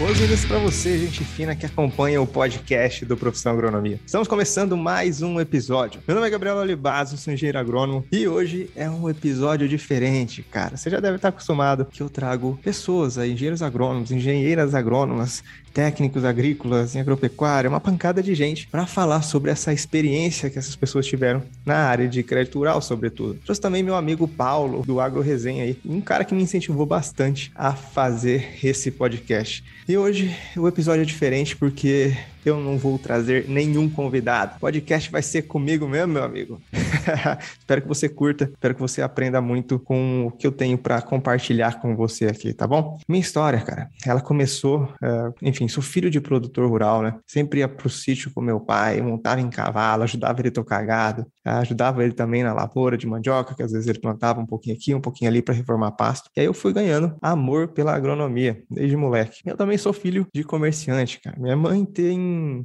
Boas-vindas para você, gente fina que acompanha o podcast do Profissão Agronomia. Estamos começando mais um episódio. Meu nome é Gabriel Olibazo, sou engenheiro agrônomo e hoje é um episódio diferente, cara. Você já deve estar acostumado que eu trago pessoas, engenheiros agrônomos, engenheiras agrônomas, técnicos agrícolas, em agropecuária, uma pancada de gente para falar sobre essa experiência que essas pessoas tiveram na área de crédito rural, sobretudo. Trouxe também meu amigo Paulo, do Agro Resenha aí, um cara que me incentivou bastante a fazer esse podcast. E hoje o episódio é diferente porque eu não vou trazer nenhum convidado. O podcast vai ser comigo mesmo, meu amigo. espero que você curta, espero que você aprenda muito com o que eu tenho para compartilhar com você aqui, tá bom? Minha história, cara, ela começou, uh, enfim, sou filho de produtor rural, né? Sempre ia pro sítio com meu pai, montava em cavalo, ajudava ele a tocar gado, ajudava ele também na lavoura de mandioca, que às vezes ele plantava um pouquinho aqui, um pouquinho ali para reformar pasto. E aí eu fui ganhando amor pela agronomia desde moleque. Eu também sou filho de comerciante, cara. Minha mãe tem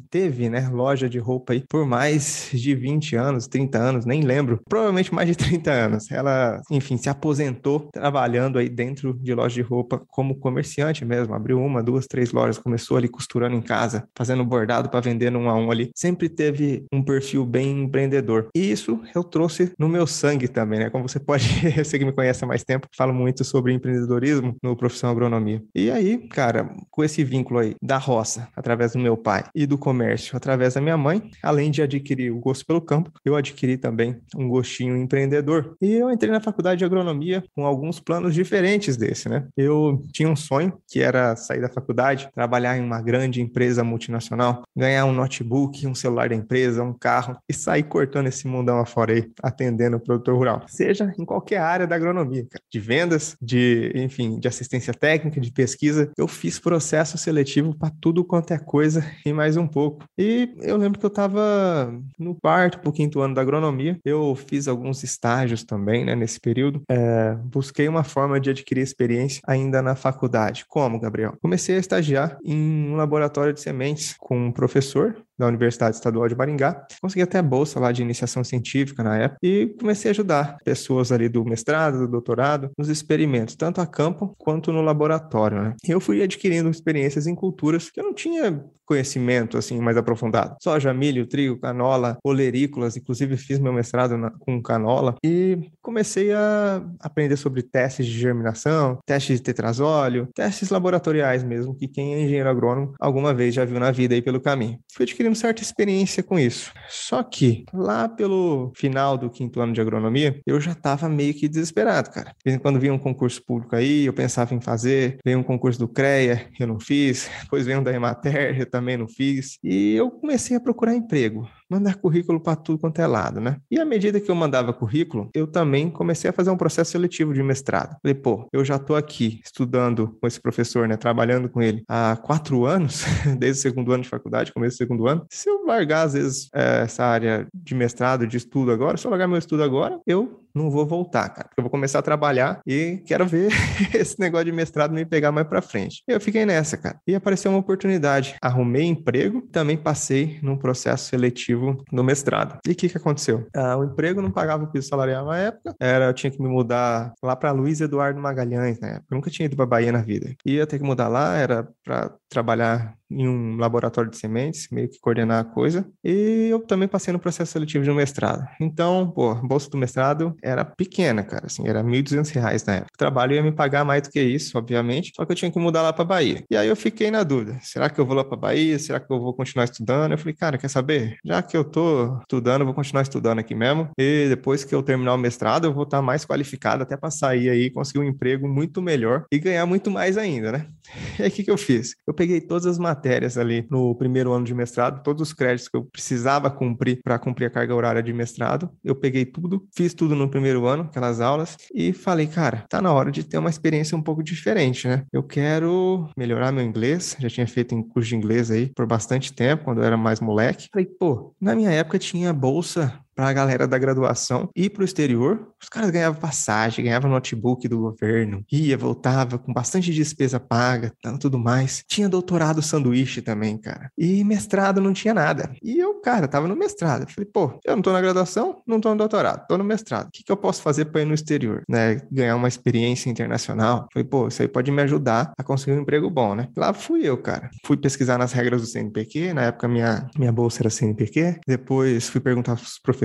teve, né, loja de roupa aí por mais de 20 anos, 30 anos, nem lembro, provavelmente mais de 30 anos. Ela, enfim, se aposentou trabalhando aí dentro de loja de roupa como comerciante mesmo, abriu uma, duas, três lojas, começou ali costurando em casa, fazendo bordado para vender um a um ali. Sempre teve um perfil bem empreendedor. E isso eu trouxe no meu sangue também, né? Como você pode, você que me conhece há mais tempo, falo muito sobre empreendedorismo no profissão agronomia. E aí, cara, com esse vínculo aí da roça, através do meu pai e do comércio através da minha mãe, além de adquirir o gosto pelo campo, eu adquiri também um gostinho empreendedor. E eu entrei na faculdade de agronomia com alguns planos diferentes desse, né? Eu tinha um sonho que era sair da faculdade, trabalhar em uma grande empresa multinacional, ganhar um notebook, um celular da empresa, um carro e sair cortando esse mundão afora aí, atendendo o produtor rural. Seja em qualquer área da agronomia, cara. de vendas, de, enfim, de assistência técnica, de pesquisa. Eu fiz processo seletivo para tudo quanto é coisa e mais um pouco. E eu lembro que eu estava no quarto para o quinto ano da agronomia. Eu fiz alguns estágios também, né, nesse período. É, busquei uma forma de adquirir experiência ainda na faculdade. Como, Gabriel? Comecei a estagiar em um laboratório de sementes com um professor da Universidade Estadual de Maringá. Consegui até bolsa lá de iniciação científica na época e comecei a ajudar pessoas ali do mestrado, do doutorado, nos experimentos, tanto a campo quanto no laboratório, né? Eu fui adquirindo experiências em culturas que eu não tinha conhecimento assim mais aprofundado. Soja, milho, trigo, canola, olerícolas, inclusive fiz meu mestrado na, com canola e comecei a aprender sobre testes de germinação, testes de tetrazóleo, testes laboratoriais mesmo, que quem é engenheiro agrônomo alguma vez já viu na vida aí pelo caminho. Fui adquirindo certa experiência com isso. Só que lá pelo final do quinto ano de agronomia, eu já estava meio que desesperado, cara. Quando vinha um concurso público aí, eu pensava em fazer, veio um concurso do CREA, eu não fiz, depois veio um da Emater, eu também não fiz. E eu comecei a procurar emprego mandar currículo para tudo quanto é lado, né? E à medida que eu mandava currículo, eu também comecei a fazer um processo seletivo de mestrado. Falei, pô, eu já estou aqui estudando com esse professor, né? Trabalhando com ele há quatro anos, desde o segundo ano de faculdade, começo do segundo ano. Se eu largar, às vezes, é, essa área de mestrado, de estudo agora, se eu largar meu estudo agora, eu não vou voltar, cara. Porque eu vou começar a trabalhar e quero ver esse negócio de mestrado me pegar mais para frente. E eu fiquei nessa, cara. E apareceu uma oportunidade. Arrumei emprego, também passei num processo seletivo no mestrado. E o que que aconteceu? Ah, o emprego não pagava o piso salarial na época. Era, eu tinha que me mudar lá para Luiz Eduardo Magalhães na época. Eu nunca tinha ido para Bahia na vida. Ia ter que mudar lá, era para trabalhar em um laboratório de sementes, meio que coordenar a coisa. E eu também passei no processo seletivo de um mestrado. Então, pô, a bolsa do mestrado era pequena, cara, assim, era R$ 1.200 na época. O trabalho ia me pagar mais do que isso, obviamente, só que eu tinha que mudar lá para Bahia. E aí eu fiquei na dúvida, será que eu vou lá para Bahia? Será que eu vou continuar estudando? Eu falei, cara, quer saber? Já que eu tô estudando, vou continuar estudando aqui mesmo. E depois que eu terminar o mestrado, eu vou estar mais qualificado até para sair aí, conseguir um emprego muito melhor e ganhar muito mais ainda, né? E aí o que, que eu fiz? Eu peguei todas as matérias ali no primeiro ano de mestrado, todos os créditos que eu precisava cumprir para cumprir a carga horária de mestrado. Eu peguei tudo, fiz tudo no primeiro ano, aquelas aulas, e falei, cara, tá na hora de ter uma experiência um pouco diferente, né? Eu quero melhorar meu inglês, já tinha feito um curso de inglês aí por bastante tempo, quando eu era mais moleque. Falei, pô, na minha época tinha bolsa para a galera da graduação ir para o exterior. Os caras ganhavam passagem, ganhavam notebook do governo, ia, voltava com bastante despesa paga, tudo mais. Tinha doutorado sanduíche também, cara. E mestrado não tinha nada. E eu, cara, tava no mestrado. falei, pô, eu não tô na graduação, não tô no doutorado, tô no mestrado. O que, que eu posso fazer para ir no exterior, né? Ganhar uma experiência internacional. falei, pô, isso aí pode me ajudar a conseguir um emprego bom, né? Lá fui eu, cara. Fui pesquisar nas regras do CNPq, na época minha, minha bolsa era CNPq. Depois fui perguntar pros professores.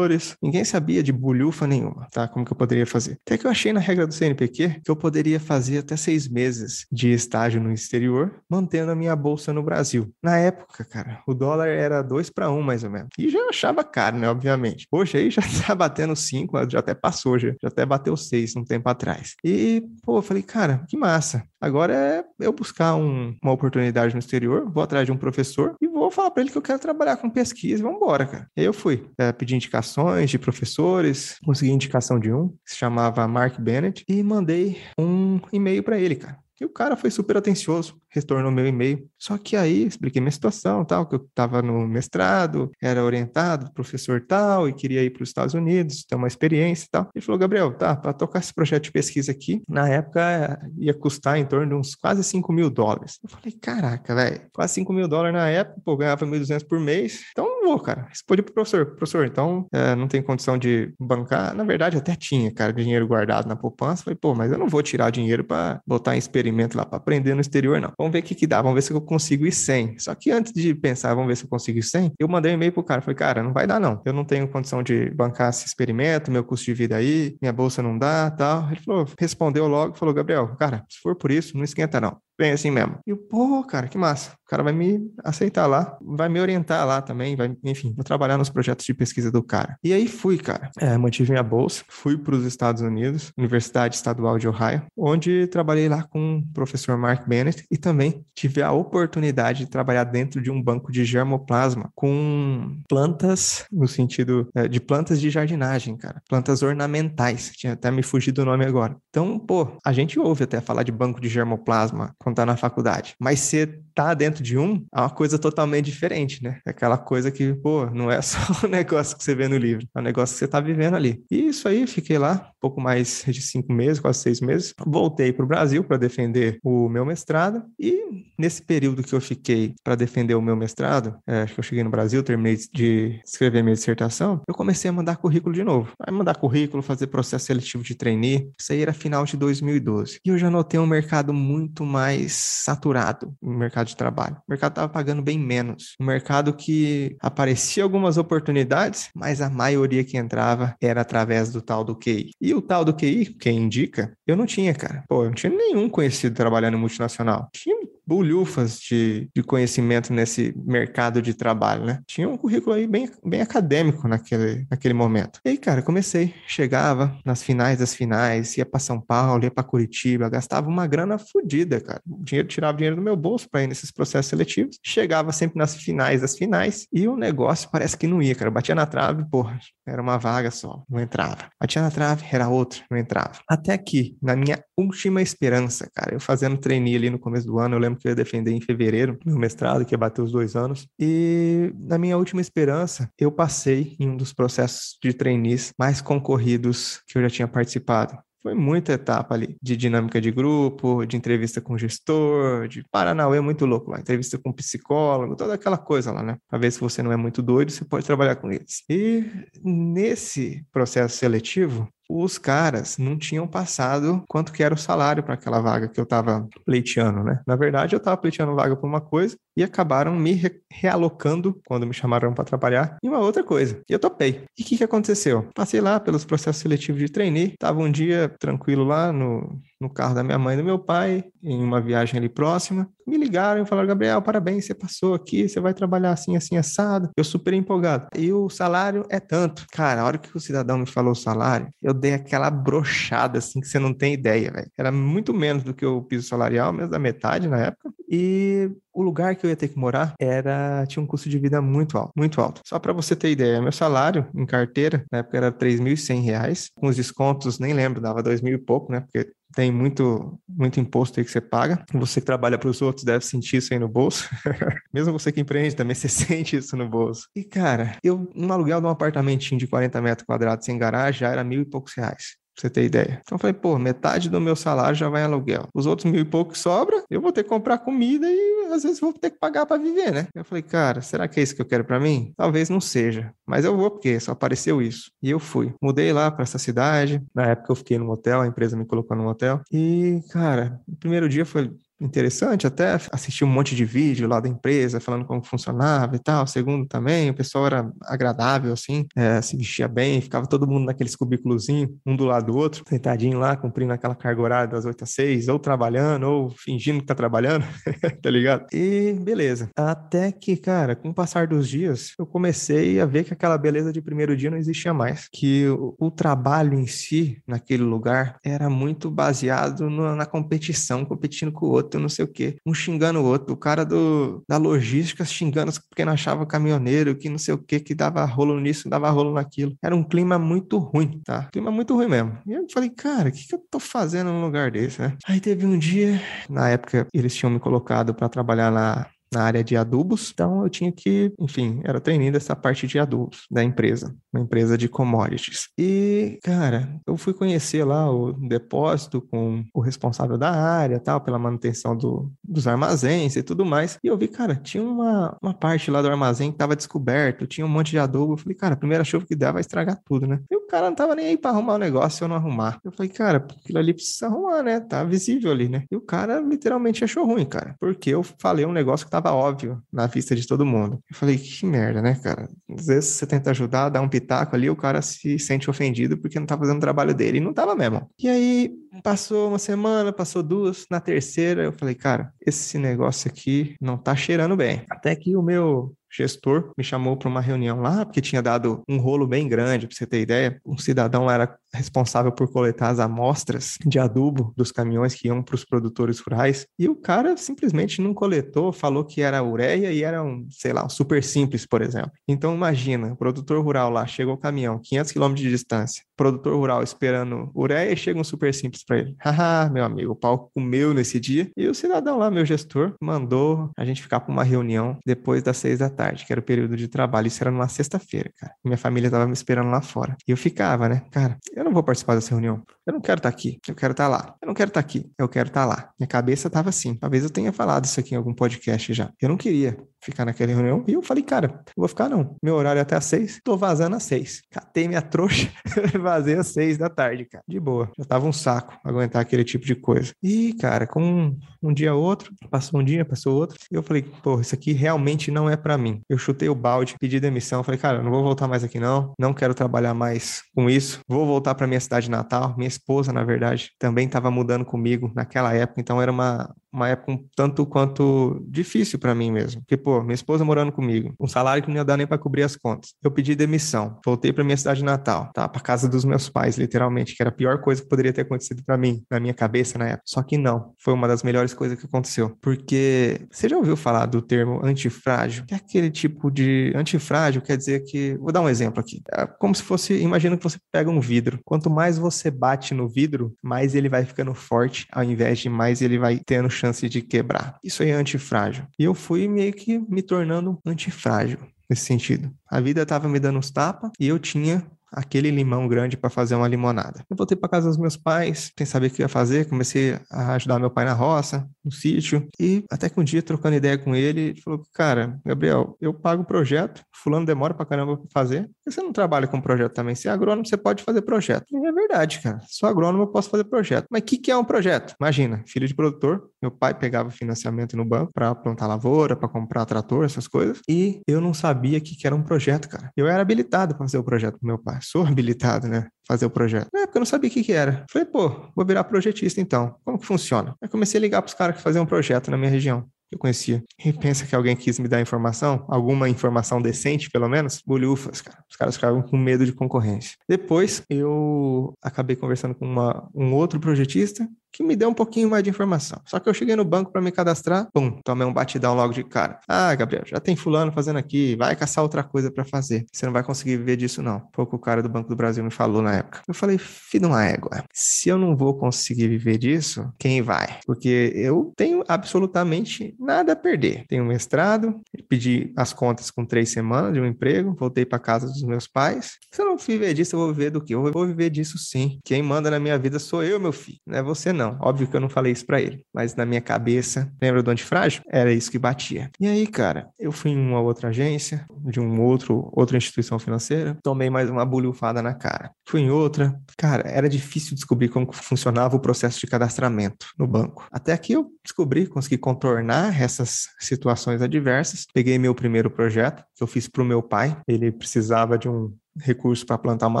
Ninguém sabia de bolhufa nenhuma, tá? Como que eu poderia fazer. Até que eu achei na regra do CNPq que eu poderia fazer até seis meses de estágio no exterior, mantendo a minha bolsa no Brasil. Na época, cara, o dólar era dois para um, mais ou menos. E já achava caro, né? Obviamente. Hoje aí já tá batendo cinco, já até passou, já, já até bateu seis um tempo atrás. E, pô, eu falei, cara, que massa. Agora é eu buscar um, uma oportunidade no exterior, vou atrás de um professor e vou falar para ele que eu quero trabalhar com pesquisa vamos embora, cara. E aí eu fui é, pedir indicações de professores, consegui indicação de um, que se chamava Mark Bennett, e mandei um e-mail para ele, cara. E o cara foi super atencioso, retornou meu e-mail. Só que aí expliquei minha situação, tal, que eu estava no mestrado, era orientado, professor tal, e queria ir para os Estados Unidos, ter uma experiência e tal. Ele falou, Gabriel, tá, para tocar esse projeto de pesquisa aqui, na época ia custar em torno de uns quase 5 mil dólares. Eu falei, caraca, velho, quase 5 mil dólares na época, pô, ganhava 1.200 por mês, então vou, cara. Respondi pro professor, professor, então é, não tem condição de bancar. Na verdade, até tinha, cara, dinheiro guardado na poupança. Falei, pô, mas eu não vou tirar dinheiro para botar em experimento lá para aprender no exterior, não. Vamos ver o que, que dá, vamos ver se eu consigo ir sem. Só que antes de pensar, vamos ver se eu consigo ir sem, eu mandei um e-mail pro cara. Falei, cara, não vai dar, não. Eu não tenho condição de bancar esse experimento, meu custo de vida aí, minha bolsa não dá, tal. Ele falou, respondeu logo, falou, Gabriel, cara, se for por isso, não esquenta, não bem assim mesmo. E pô, cara, que massa. O cara vai me aceitar lá, vai me orientar lá também, vai, enfim, vou trabalhar nos projetos de pesquisa do cara. E aí fui, cara. É, mantive minha bolsa, fui para os Estados Unidos, Universidade Estadual de Ohio, onde trabalhei lá com o professor Mark Bennett e também tive a oportunidade de trabalhar dentro de um banco de germoplasma com plantas, no sentido é, de plantas de jardinagem, cara. Plantas ornamentais. Tinha até me fugido o nome agora. Então, pô, a gente ouve até falar de banco de germoplasma quando tá na faculdade. Mas você tá dentro de um, é uma coisa totalmente diferente, né? É aquela coisa que, pô, não é só o negócio que você vê no livro, é o negócio que você tá vivendo ali. E isso aí, fiquei lá pouco mais de cinco meses, quase seis meses. Voltei para o Brasil para defender o meu mestrado e nesse período que eu fiquei para defender o meu mestrado, é, acho que eu cheguei no Brasil, terminei de escrever minha dissertação, eu comecei a mandar currículo de novo. Aí mandar currículo, fazer processo seletivo de trainee. Isso aí era final de 2012. E eu já notei um mercado muito mais saturado no mercado de trabalho. O mercado estava pagando bem menos. Um mercado que aparecia algumas oportunidades, mas a maioria que entrava era através do tal do QI. E o tal do QI, quem indica, eu não tinha, cara. Pô, eu não tinha nenhum conhecido trabalhando em multinacional. Tinha bulhufas de, de conhecimento nesse mercado de trabalho, né? Tinha um currículo aí bem, bem acadêmico naquele, naquele momento. E aí, cara, comecei, chegava nas finais das finais, ia para São Paulo, ia para Curitiba, gastava uma grana fodida, cara. Dinheiro tirava dinheiro do meu bolso para ir nesses processos seletivos. Chegava sempre nas finais das finais e o negócio parece que não ia, cara. Batia na trave, porra, era uma vaga só, não entrava. Batia na trave, era outra, não entrava. Até que, na minha última esperança, cara, eu fazendo trainee ali no começo do ano, eu lembro que eu ia defender em fevereiro, meu mestrado, que ia bater os dois anos. E na minha última esperança, eu passei em um dos processos de trainees mais concorridos que eu já tinha participado. Foi muita etapa ali de dinâmica de grupo, de entrevista com gestor, de Paranauê muito louco lá, entrevista com psicólogo, toda aquela coisa lá, né? Pra ver se você não é muito doido, você pode trabalhar com eles. E nesse processo seletivo, os caras não tinham passado quanto que era o salário para aquela vaga que eu estava pleiteando, né? Na verdade, eu estava pleiteando vaga por uma coisa e acabaram me re realocando, quando me chamaram para trabalhar, em uma outra coisa. E eu topei. E o que, que aconteceu? Passei lá pelos processos seletivos de trainee, estava um dia tranquilo lá no, no carro da minha mãe e do meu pai, em uma viagem ali próxima. Me ligaram e falaram: Gabriel, parabéns, você passou aqui, você vai trabalhar assim, assim, assado. Eu super empolgado. E o salário é tanto. Cara, a hora que o cidadão me falou o salário, eu dei aquela brochada assim que você não tem ideia, velho. Era muito menos do que o piso salarial, menos da metade na época. E o lugar que eu ia ter que morar era tinha um custo de vida muito alto, muito alto. Só para você ter ideia, meu salário em carteira na época era 3.100 reais, com os descontos nem lembro, dava dois mil e pouco, né? Porque tem muito, muito imposto aí que você paga. Você que trabalha para os outros deve sentir isso aí no bolso. Mesmo você que empreende também, você sente isso no bolso. E, cara, eu, um aluguel de um apartamentinho de 40 metros quadrados sem garagem já era mil e poucos reais pra você ter ideia. Então eu falei, pô, metade do meu salário já vai em aluguel. Os outros mil e pouco que sobra, eu vou ter que comprar comida e às vezes vou ter que pagar para viver, né? Eu falei, cara, será que é isso que eu quero para mim? Talvez não seja, mas eu vou porque só apareceu isso. E eu fui. Mudei lá para essa cidade. Na época eu fiquei no hotel, a empresa me colocou no hotel. E, cara, o primeiro dia foi interessante, até assisti um monte de vídeo lá da empresa falando como funcionava e tal. Segundo também, o pessoal era agradável, assim, é, se vestia bem, ficava todo mundo naqueles cubículozinhos, um do lado do outro, sentadinho lá, cumprindo aquela carga horária das 8 às 6, ou trabalhando, ou fingindo que tá trabalhando, tá ligado? E beleza. Até que, cara, com o passar dos dias, eu comecei a ver que aquela beleza de primeiro dia não existia mais. Que o, o trabalho em si, naquele lugar, era muito baseado no, na competição, competindo com o outro outro, não sei o quê. Um xingando o outro. O cara do, da logística xingando porque não achava caminhoneiro, que não sei o quê, que dava rolo nisso, dava rolo naquilo. Era um clima muito ruim, tá? Clima muito ruim mesmo. E eu falei, cara, o que, que eu tô fazendo num lugar desse, né? Aí teve um dia, na época, eles tinham me colocado para trabalhar na na área de adubos, então eu tinha que, enfim, era treinando essa parte de adubos da empresa, uma empresa de commodities. E, cara, eu fui conhecer lá o depósito com o responsável da área, tal, pela manutenção do, dos armazéns e tudo mais. E eu vi, cara, tinha uma, uma parte lá do armazém que estava descoberto, tinha um monte de adubo. Eu falei, cara, a primeira chuva que der vai estragar tudo, né? E o cara não tava nem aí para arrumar o negócio se eu não arrumar. Eu falei, cara, aquilo ali precisa arrumar, né? Tá visível ali, né? E o cara literalmente achou ruim, cara, porque eu falei um negócio que tava estava óbvio na vista de todo mundo. Eu falei, que merda, né, cara? Às vezes você tenta ajudar, dá um pitaco ali, o cara se sente ofendido porque não tá fazendo o trabalho dele. E não tava mesmo. E aí, passou uma semana, passou duas, na terceira, eu falei, cara, esse negócio aqui não tá cheirando bem. Até que o meu gestor me chamou para uma reunião lá, porque tinha dado um rolo bem grande, para você ter ideia. Um cidadão lá era responsável por coletar as amostras de adubo dos caminhões que iam para os produtores rurais, e o cara simplesmente não coletou, falou que era ureia e era um, sei lá, um super simples, por exemplo. Então imagina, o produtor rural lá, chegou o caminhão, 500 quilômetros de distância, produtor rural esperando ureia e chega um super simples para ele. Haha, meu amigo, o pau comeu nesse dia, e o cidadão lá, meu gestor, mandou a gente ficar para uma reunião depois das seis da tarde tarde, que era o período de trabalho. Isso era numa sexta-feira, cara. Minha família tava me esperando lá fora. E eu ficava, né? Cara, eu não vou participar dessa reunião. Eu não quero estar tá aqui. Eu quero estar tá lá. Eu não quero estar tá aqui. Eu quero estar lá. Minha cabeça tava assim. Talvez eu tenha falado isso aqui em algum podcast já. Eu não queria ficar naquela reunião. E eu falei, cara, eu vou ficar não. Meu horário é até às seis. Tô vazando às seis. Catei minha trouxa. vazei às seis da tarde, cara. De boa. Já tava um saco aguentar aquele tipo de coisa. E, cara, com um, um dia outro, passou um dia, passou outro. Eu falei, pô, isso aqui realmente não é para mim. Eu chutei o balde, pedi demissão. Falei, cara, não vou voltar mais aqui não. Não quero trabalhar mais com isso. Vou voltar para minha cidade natal. Minha esposa, na verdade, também estava mudando comigo naquela época. Então era uma, uma época um tanto quanto difícil para mim mesmo. Porque, pô, minha esposa morando comigo, um salário que não ia dar nem para cobrir as contas. Eu pedi demissão, voltei para minha cidade natal, tá? Para casa dos meus pais, literalmente, que era a pior coisa que poderia ter acontecido para mim, na minha cabeça na época. Só que não, foi uma das melhores coisas que aconteceu. Porque você já ouviu falar do termo antifrágil? Que é aquele tipo de antifrágil, quer dizer que, vou dar um exemplo aqui. É como se fosse, imagina que você pega um vidro. Quanto mais você bate no vidro, mais ele vai ficando forte, ao invés de mais ele vai tendo chance de quebrar. Isso aí é antifrágil. E eu fui meio que me tornando antifrágil nesse sentido. A vida estava me dando uns tapas e eu tinha aquele limão grande para fazer uma limonada. Eu voltei para casa dos meus pais, sem saber o que ia fazer, comecei a ajudar meu pai na roça, no sítio, e até que um dia, trocando ideia com ele, ele falou: Cara, Gabriel, eu pago o projeto, Fulano demora para caramba para fazer, você não trabalha com projeto também? Se é agrônomo, você pode fazer projeto. E é verdade, cara. Sou agrônomo, eu posso fazer projeto. Mas o que, que é um projeto? Imagina, filho de produtor, meu pai pegava financiamento no banco para plantar lavoura, para comprar trator, essas coisas, e eu não sabia que, que era um projeto, cara. Eu era habilitado para fazer o projeto pro meu pai sou habilitado, né? Fazer o projeto. Na época eu não sabia o que, que era. Falei, pô, vou virar projetista então. Como que funciona? Aí comecei a ligar para os caras que faziam um projeto na minha região eu conhecia. E pensa que alguém quis me dar informação, alguma informação decente, pelo menos, bolhufas, cara. Os caras ficavam com medo de concorrência. Depois, eu acabei conversando com uma, um outro projetista que me deu um pouquinho mais de informação. Só que eu cheguei no banco para me cadastrar, pum, tomei um batidão logo de cara. Ah, Gabriel, já tem fulano fazendo aqui, vai caçar outra coisa para fazer. Você não vai conseguir viver disso não. Foi o que o cara do Banco do Brasil me falou na época. Eu falei, filho de uma égua, se eu não vou conseguir viver disso, quem vai? Porque eu tenho absolutamente nada a perder. Tenho um mestrado, pedi as contas com três semanas de um emprego, voltei para casa dos meus pais. Se eu não viver disso, eu vou viver do quê? Eu vou viver disso sim. Quem manda na minha vida sou eu, meu filho. Não é você não. Óbvio que eu não falei isso para ele, mas na minha cabeça, lembra do antifrágil? Era isso que batia. E aí, cara, eu fui em uma outra agência, de um outro, outra instituição financeira, tomei mais uma bulhufada na cara. Fui em outra. Cara, era difícil descobrir como funcionava o processo de cadastramento no banco. Até que eu descobri, consegui contornar essas situações adversas. Peguei meu primeiro projeto, que eu fiz para o meu pai. Ele precisava de um recurso para plantar uma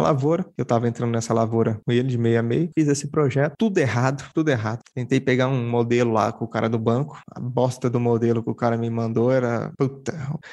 lavoura. Eu estava entrando nessa lavoura com ele de meio a meio. Fiz esse projeto, tudo errado, tudo errado. Tentei pegar um modelo lá com o cara do banco. A bosta do modelo que o cara me mandou era. Puta.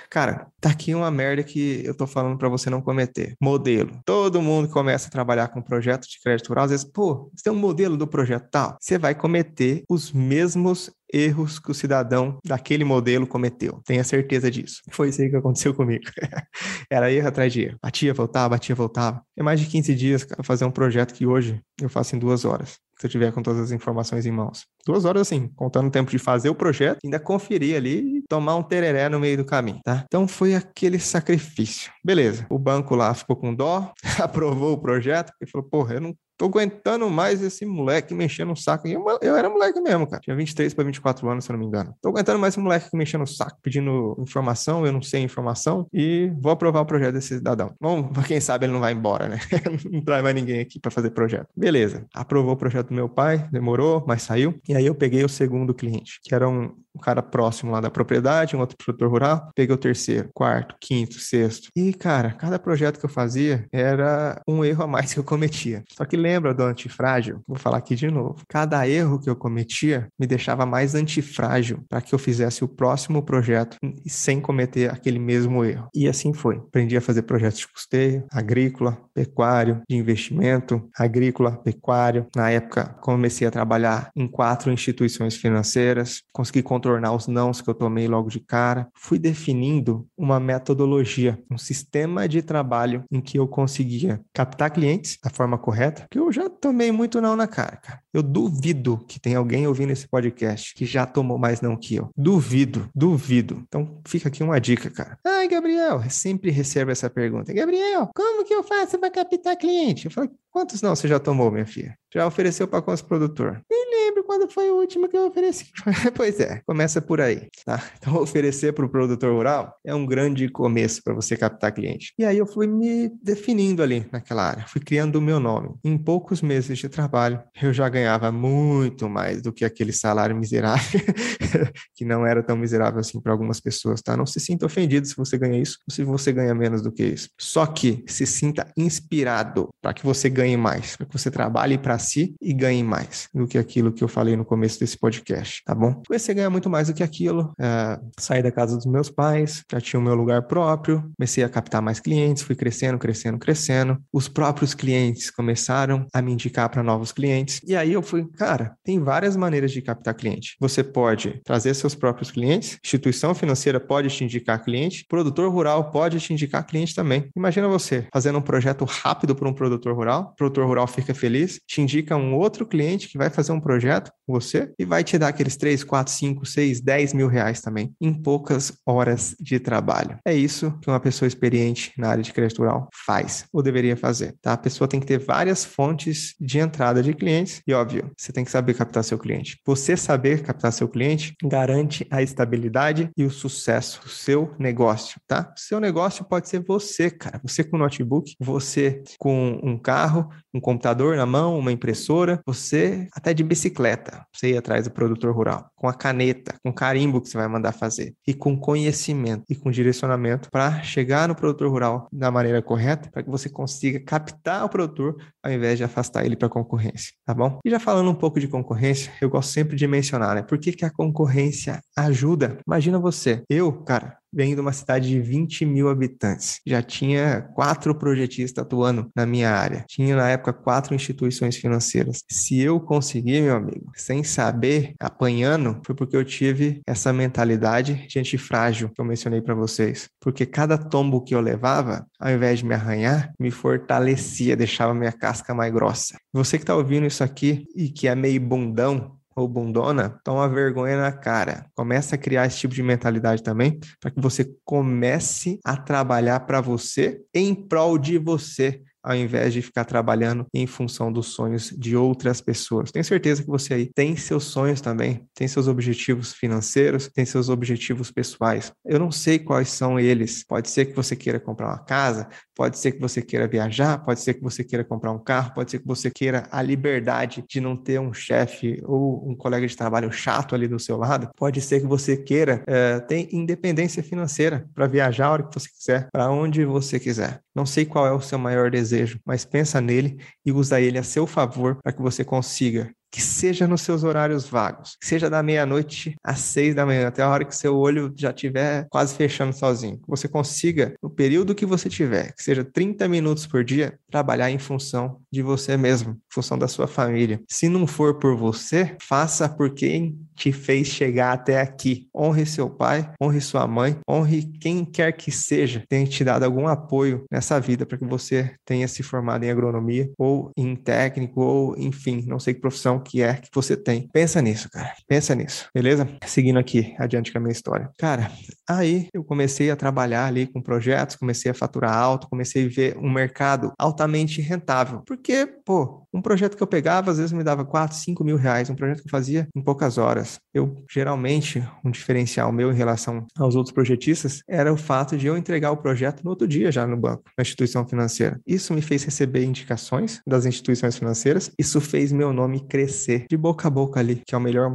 Cara, tá aqui uma merda que eu tô falando para você não cometer. Modelo. Todo mundo começa a trabalhar com projeto de crédito rural. Às vezes, pô, você tem um modelo do projeto tal. Você vai cometer os mesmos erros que o cidadão daquele modelo cometeu. Tenha certeza disso. Foi isso aí que aconteceu comigo. Era erro atrás de erro. Batia, voltava, batia, voltava. É mais de 15 dias para fazer um projeto que hoje eu faço em duas horas. Se eu tiver com todas as informações em mãos. Duas horas assim, contando o tempo de fazer o projeto, ainda conferir ali e tomar um tereré no meio do caminho, tá? Então foi aquele sacrifício. Beleza. O banco lá ficou com dó, aprovou o projeto e falou: porra, eu não tô aguentando mais esse moleque mexendo no saco. Eu, eu era moleque mesmo, cara. Tinha 23 para 24 anos, se eu não me engano. Tô aguentando mais esse moleque mexendo no saco, pedindo informação, eu não sei informação, e vou aprovar o projeto desse cidadão. Bom, quem sabe ele não vai embora, né? não traz mais ninguém aqui para fazer projeto. Beleza. Aprovou o projeto do meu pai, demorou, mas saiu. E aí eu peguei o segundo cliente, que era um, um cara próximo lá da propriedade, um outro produtor rural. Peguei o terceiro, quarto, quinto, sexto. E, cara, cada projeto que eu fazia era um erro a mais que eu cometia. Só que lembra do antifrágil? Vou falar aqui de novo. Cada erro que eu cometia me deixava mais antifrágil para que eu fizesse o próximo projeto sem cometer aquele mesmo erro. E assim foi. Aprendi a fazer projetos de custeio, agrícola, pecuário, de investimento, agrícola, pecuário. Na época, comecei a trabalhar em quatro instituições financeiras, consegui contornar os nãos que eu tomei logo de cara. Fui definindo uma metodologia, um sistema de trabalho em que eu conseguia captar clientes da forma correta, que eu já tomei muito não na cara, cara. Eu duvido que tem alguém ouvindo esse podcast que já tomou mais não que eu. Duvido, duvido. Então fica aqui uma dica, cara. Ai, Gabriel, sempre recebo essa pergunta. Gabriel, como que eu faço para captar cliente? Eu falo, quantos não você já tomou, minha filha? Já ofereceu para quantos produtor? Nem lembro quando foi o último que eu ofereci. pois é, começa por aí, tá? Então oferecer para o produtor rural é um grande começo para você captar cliente. E aí eu fui me definindo ali naquela área, fui criando o meu nome. Em poucos meses de trabalho, eu já ganhava muito mais do que aquele salário miserável, que não era tão miserável assim para algumas pessoas, tá? Não se sinta ofendido se você ganha isso ou se você ganha menos do que isso. Só que se sinta inspirado para que você ganhe mais, para que você trabalhe para si e ganhe mais do que aquilo que eu falei no começo desse podcast, tá bom? Comecei a ganhar muito mais do que aquilo, é, saí da casa dos meus pais, já tinha o meu lugar próprio, comecei a captar mais clientes, fui crescendo, crescendo, crescendo. Os próprios clientes começaram a me indicar para novos clientes. E aí eu fui, cara, tem várias maneiras de captar cliente. Você pode trazer seus próprios clientes, instituição financeira pode te indicar cliente, produtor rural pode te indicar cliente também. Imagina você fazendo um projeto rápido para um produtor rural, o produtor rural fica feliz, te indica um outro cliente que vai fazer um projeto com você e vai te dar aqueles 3, 4, 5, 6, 10 mil reais também, em poucas horas de trabalho. É isso que uma pessoa experiente na área de crédito rural faz, ou deveria fazer, tá? A pessoa tem que ter várias fontes de entrada de clientes e, óbvio, você tem que saber captar seu cliente. Você saber captar seu cliente garante a estabilidade e o sucesso do seu negócio, tá? Seu negócio pode ser você, cara. Você com notebook, você com um carro, um computador na mão, uma impressora, você até de bicicleta, você ir atrás do produtor rural, com a caneta, com carimbo que você vai mandar fazer e com conhecimento e com direcionamento para chegar no produtor rural da maneira correta, para que você consiga captar o produtor ao invés de afastar ele para a concorrência, tá bom? E já falando um pouco de concorrência, eu gosto sempre de mencionar, né? Por que, que a concorrência ajuda? Imagina você, eu, cara, venho de uma cidade de 20 mil habitantes. Já tinha quatro projetistas atuando na minha área. Tinha, na época, quatro instituições financeiras. Se eu conseguir, meu amigo, sem saber, apanhando, foi porque eu tive essa mentalidade de antifrágil que eu mencionei para vocês. Porque cada tombo que eu levava, ao invés de me arranhar, me fortalecia, deixava minha casca mais grossa. Você que está ouvindo isso aqui e que é meio bundão, ou bundona, toma vergonha na cara. Começa a criar esse tipo de mentalidade também, para que você comece a trabalhar para você em prol de você ao invés de ficar trabalhando em função dos sonhos de outras pessoas. Tenho certeza que você aí tem seus sonhos também, tem seus objetivos financeiros, tem seus objetivos pessoais. Eu não sei quais são eles. Pode ser que você queira comprar uma casa, pode ser que você queira viajar, pode ser que você queira comprar um carro, pode ser que você queira a liberdade de não ter um chefe ou um colega de trabalho chato ali do seu lado, pode ser que você queira é, ter independência financeira para viajar a hora que você quiser, para onde você quiser. Não sei qual é o seu maior desejo, mas pensa nele e usa ele a seu favor para que você consiga que seja nos seus horários vagos, que seja da meia-noite às seis da manhã, até a hora que seu olho já estiver quase fechando sozinho. Que você consiga, no período que você tiver, que seja 30 minutos por dia, trabalhar em função de você mesmo, em função da sua família. Se não for por você, faça por quem te fez chegar até aqui. Honre seu pai, honre sua mãe, honre quem quer que seja, tenha te dado algum apoio nessa vida para que você tenha se formado em agronomia ou em técnico ou enfim, não sei que profissão que é que você tem. Pensa nisso, cara. Pensa nisso, beleza? Seguindo aqui adiante com a minha história. Cara, aí eu comecei a trabalhar ali com projetos, comecei a faturar alto, comecei a ver um mercado altamente rentável. Porque, pô, um projeto que eu pegava, às vezes me dava 4, 5 mil reais, um projeto que eu fazia em poucas horas. Eu, geralmente, um diferencial meu em relação aos outros projetistas era o fato de eu entregar o projeto no outro dia já no banco, na instituição financeira. Isso me fez receber indicações das instituições financeiras, isso fez meu nome crescer de boca a boca ali, que é o melhor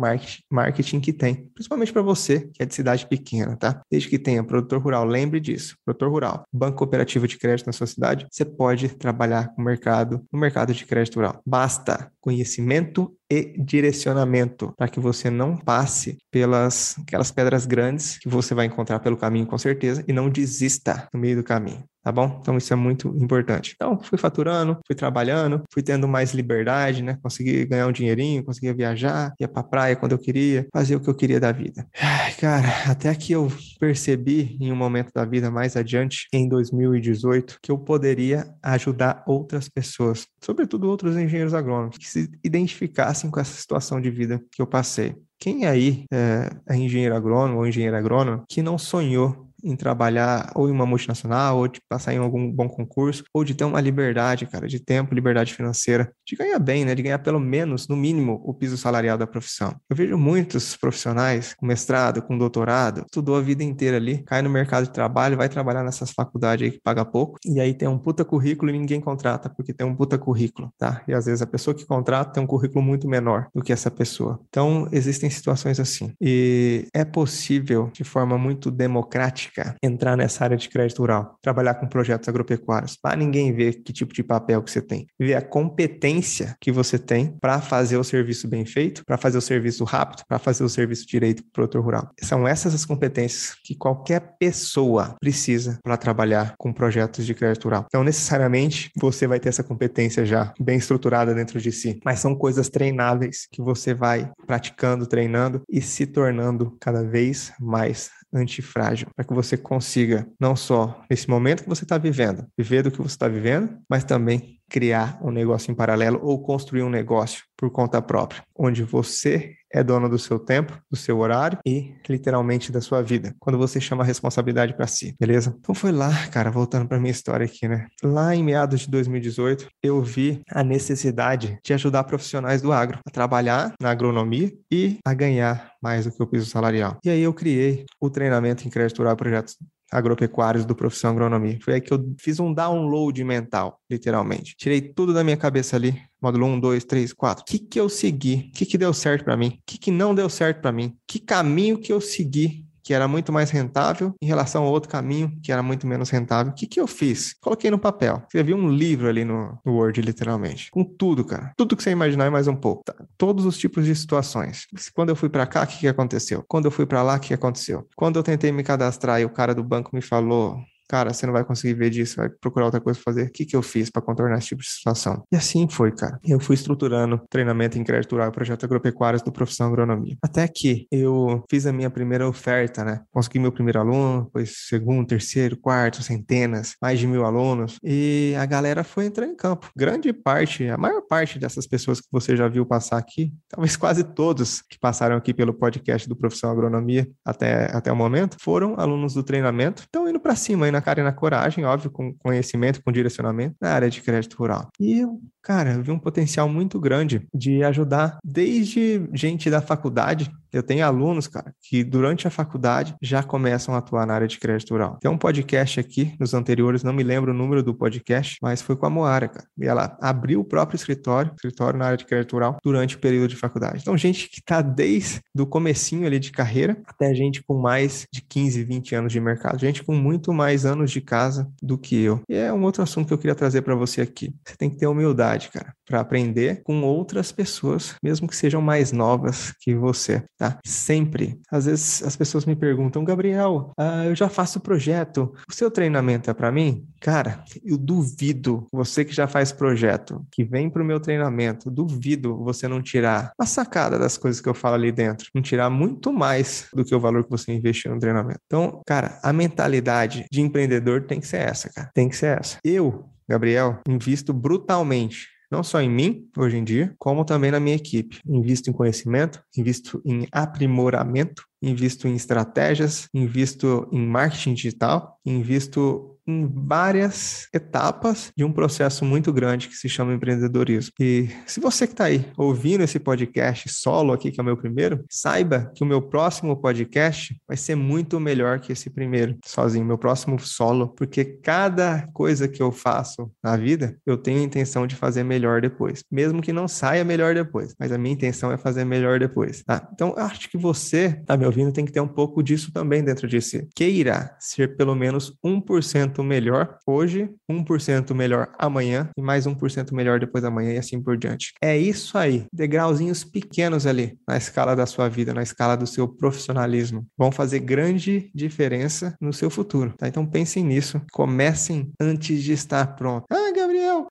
marketing que tem, principalmente para você, que é de cidade pequena, tá? Desde que tenha produtor rural, lembre disso, produtor rural, banco cooperativo de crédito na sua cidade, você pode trabalhar com mercado, no mercado de crédito rural. Basta conhecimento e direcionamento para que você não passe pelas aquelas pedras grandes que você vai encontrar pelo caminho com certeza e não desista no meio do caminho tá bom? Então isso é muito importante. Então fui faturando, fui trabalhando, fui tendo mais liberdade, né? Consegui ganhar um dinheirinho, conseguia viajar, ia pra praia quando eu queria, fazer o que eu queria da vida. Ai, cara, até que eu percebi em um momento da vida mais adiante, em 2018, que eu poderia ajudar outras pessoas, sobretudo outros engenheiros agrônomos, que se identificassem com essa situação de vida que eu passei. Quem aí é, é engenheiro agrônomo ou engenheiro agrônomo que não sonhou em trabalhar ou em uma multinacional, ou de passar em algum bom concurso, ou de ter uma liberdade, cara, de tempo, liberdade financeira, de ganhar bem, né? De ganhar pelo menos, no mínimo, o piso salarial da profissão. Eu vejo muitos profissionais com mestrado, com doutorado, estudou a vida inteira ali, cai no mercado de trabalho, vai trabalhar nessas faculdades aí que paga pouco, e aí tem um puta currículo e ninguém contrata porque tem um puta currículo, tá? E às vezes a pessoa que contrata tem um currículo muito menor do que essa pessoa. Então, existem situações assim. E é possível, de forma muito democrática, entrar nessa área de crédito rural, trabalhar com projetos agropecuários, para ninguém ver que tipo de papel que você tem, ver a competência que você tem para fazer o serviço bem feito, para fazer o serviço rápido, para fazer o serviço direito para o produtor rural. São essas as competências que qualquer pessoa precisa para trabalhar com projetos de crédito rural. Então, necessariamente, você vai ter essa competência já bem estruturada dentro de si, mas são coisas treináveis que você vai praticando, treinando e se tornando cada vez mais antifrágil, para que você consiga, não só nesse momento que você está vivendo, viver do que você está vivendo, mas também criar um negócio em paralelo ou construir um negócio por conta própria, onde você é dono do seu tempo, do seu horário e literalmente da sua vida. Quando você chama a responsabilidade para si, beleza? Então foi lá, cara, voltando para minha história aqui, né? Lá em meados de 2018, eu vi a necessidade de ajudar profissionais do agro a trabalhar na agronomia e a ganhar mais do que o piso salarial. E aí eu criei o treinamento em crédito rural projetos agropecuários do Profissão Agronomia. Foi aí que eu fiz um download mental, literalmente. Tirei tudo da minha cabeça ali, módulo 1, 2, 3, 4. O que que eu segui? O que que deu certo para mim? O que que não deu certo para mim? Que caminho que eu segui que era muito mais rentável em relação a outro caminho que era muito menos rentável. O que, que eu fiz? Coloquei no papel. Escrevi um livro ali no, no Word, literalmente. Com tudo, cara. Tudo que você imaginar e mais um pouco. Tá? Todos os tipos de situações. Quando eu fui para cá, o que, que aconteceu? Quando eu fui para lá, o que aconteceu? Quando eu tentei me cadastrar e o cara do banco me falou cara, você não vai conseguir ver disso, vai procurar outra coisa pra fazer. O que, que eu fiz para contornar esse tipo de situação? E assim foi, cara. Eu fui estruturando treinamento em crédito rural projeto agropecuários do Profissão Agronomia. Até que eu fiz a minha primeira oferta, né? Consegui meu primeiro aluno, depois segundo, terceiro, quarto, centenas, mais de mil alunos. E a galera foi entrar em campo. Grande parte, a maior parte dessas pessoas que você já viu passar aqui, talvez quase todos que passaram aqui pelo podcast do Profissão Agronomia até, até o momento, foram alunos do treinamento. Estão indo para cima, na cara e na coragem, óbvio, com conhecimento, com direcionamento na área de crédito rural. E eu, cara, vi um potencial muito grande de ajudar desde gente da faculdade eu tenho alunos, cara, que durante a faculdade já começam a atuar na área de crédito rural. Tem um podcast aqui, nos anteriores, não me lembro o número do podcast, mas foi com a Moara, cara. E ela abriu o próprio escritório, escritório na área de crédito rural, durante o período de faculdade. Então, gente que está desde do comecinho ali de carreira até gente com mais de 15, 20 anos de mercado. Gente com muito mais anos de casa do que eu. E é um outro assunto que eu queria trazer para você aqui. Você tem que ter humildade, cara, para aprender com outras pessoas, mesmo que sejam mais novas que você. Tá? Sempre. Às vezes as pessoas me perguntam, Gabriel, uh, eu já faço projeto, o seu treinamento é para mim? Cara, eu duvido você que já faz projeto, que vem para o meu treinamento, duvido você não tirar uma sacada das coisas que eu falo ali dentro, não tirar muito mais do que o valor que você investiu no treinamento. Então, cara, a mentalidade de empreendedor tem que ser essa, cara. Tem que ser essa. Eu, Gabriel, invisto brutalmente não só em mim, hoje em dia, como também na minha equipe. Invisto em conhecimento, invisto em aprimoramento, invisto em estratégias, invisto em marketing digital, invisto em várias etapas de um processo muito grande que se chama empreendedorismo. E se você que está aí ouvindo esse podcast solo aqui, que é o meu primeiro, saiba que o meu próximo podcast vai ser muito melhor que esse primeiro, sozinho, meu próximo solo, porque cada coisa que eu faço na vida, eu tenho a intenção de fazer melhor depois, mesmo que não saia melhor depois, mas a minha intenção é fazer melhor depois. Tá? Então, acho que você, tá me ouvindo, tem que ter um pouco disso também dentro de si. Queira ser pelo menos 1% 1% melhor hoje, 1% melhor amanhã e mais 1% melhor depois da manhã e assim por diante. É isso aí, degrauzinhos pequenos ali na escala da sua vida, na escala do seu profissionalismo, vão fazer grande diferença no seu futuro, tá? Então pensem nisso, comecem antes de estar pronto. Ah,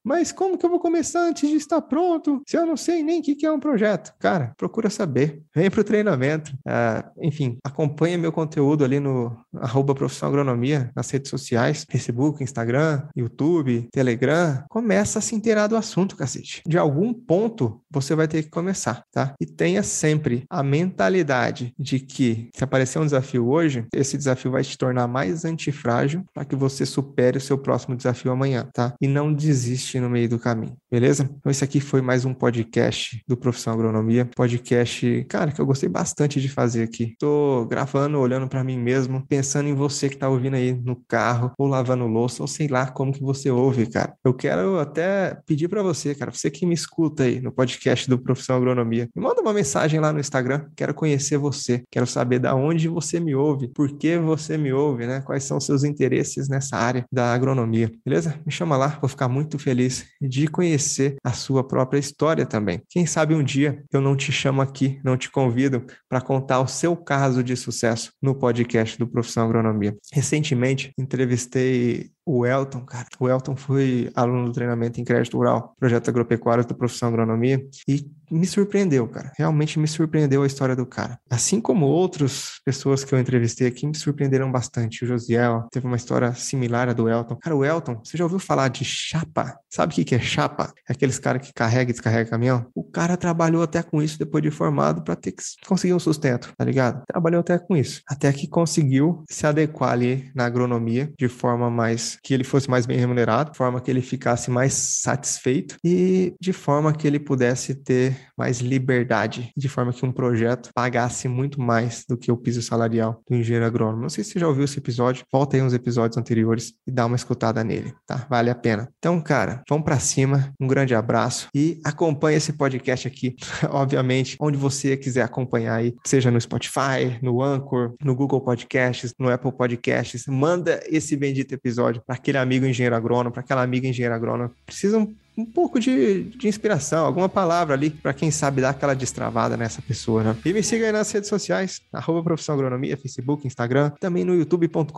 mas como que eu vou começar antes de estar pronto se eu não sei nem o que é um projeto? Cara, procura saber, vem para o treinamento, uh, enfim, acompanha meu conteúdo ali no arroba agronomia nas redes sociais, Facebook, Instagram, YouTube, Telegram, começa a se inteirar do assunto, cacete. De algum ponto você vai ter que começar, tá? E tenha sempre a mentalidade de que se aparecer um desafio hoje, esse desafio vai te tornar mais antifrágil para que você supere o seu próximo desafio amanhã, tá? E não desiste no meio do caminho, beleza? Então esse aqui foi mais um podcast do Profissão Agronomia, podcast, cara, que eu gostei bastante de fazer aqui. Tô gravando, olhando para mim mesmo, pensando em você que tá ouvindo aí no carro ou lavando louça, ou sei lá como que você ouve, cara. Eu quero até pedir para você, cara, você que me escuta aí no podcast do Profissão Agronomia, me manda uma mensagem lá no Instagram. Quero conhecer você, quero saber da onde você me ouve, por que você me ouve, né? Quais são os seus interesses nessa área da agronomia, beleza? Me chama lá, vou ficar muito feliz de conhecer a sua própria história também. Quem sabe um dia eu não te chamo aqui, não te convido para contar o seu caso de sucesso no podcast do Profissão Agronomia. Recentemente entrevistei o Elton, cara. O Elton foi aluno do treinamento em crédito rural, projeto agropecuário da profissão agronomia, e me surpreendeu, cara. Realmente me surpreendeu a história do cara. Assim como outras pessoas que eu entrevistei aqui me surpreenderam bastante. O Josiel teve uma história similar à do Elton. Cara, o Elton, você já ouviu falar de chapa? Sabe o que é chapa? É aqueles caras que carrega e descarrega caminhão. O cara trabalhou até com isso depois de formado para ter que conseguir um sustento, tá ligado? Trabalhou até com isso. Até que conseguiu se adequar ali na agronomia de forma mais que ele fosse mais bem remunerado, de forma que ele ficasse mais satisfeito e de forma que ele pudesse ter mais liberdade, de forma que um projeto pagasse muito mais do que o piso salarial do engenheiro agrônomo. Não sei se você já ouviu esse episódio, volta aí uns episódios anteriores e dá uma escutada nele, tá? Vale a pena. Então, cara, vamos para cima, um grande abraço e acompanhe esse podcast aqui, obviamente, onde você quiser acompanhar aí, seja no Spotify, no Anchor, no Google Podcasts, no Apple Podcasts, manda esse bendito episódio para aquele amigo engenheiro agrônomo, para aquela amiga engenheira agrônoma. Precisam um pouco de, de inspiração, alguma palavra ali para quem sabe dar aquela destravada nessa pessoa, né? E me siga aí nas redes sociais, arroba Profissão Agronomia, Facebook, Instagram, também no youtube.com.br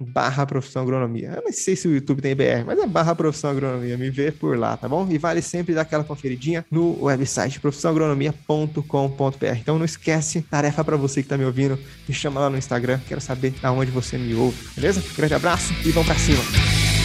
barra Profissão Agronomia. Eu não sei se o YouTube tem BR, mas é barra Profissão Agronomia, me vê por lá, tá bom? E vale sempre dar aquela conferidinha no website profissãoagronomia.com.br. Então não esquece, tarefa para você que tá me ouvindo, me chama lá no Instagram, quero saber aonde você me ouve, beleza? grande abraço e vamos para cima!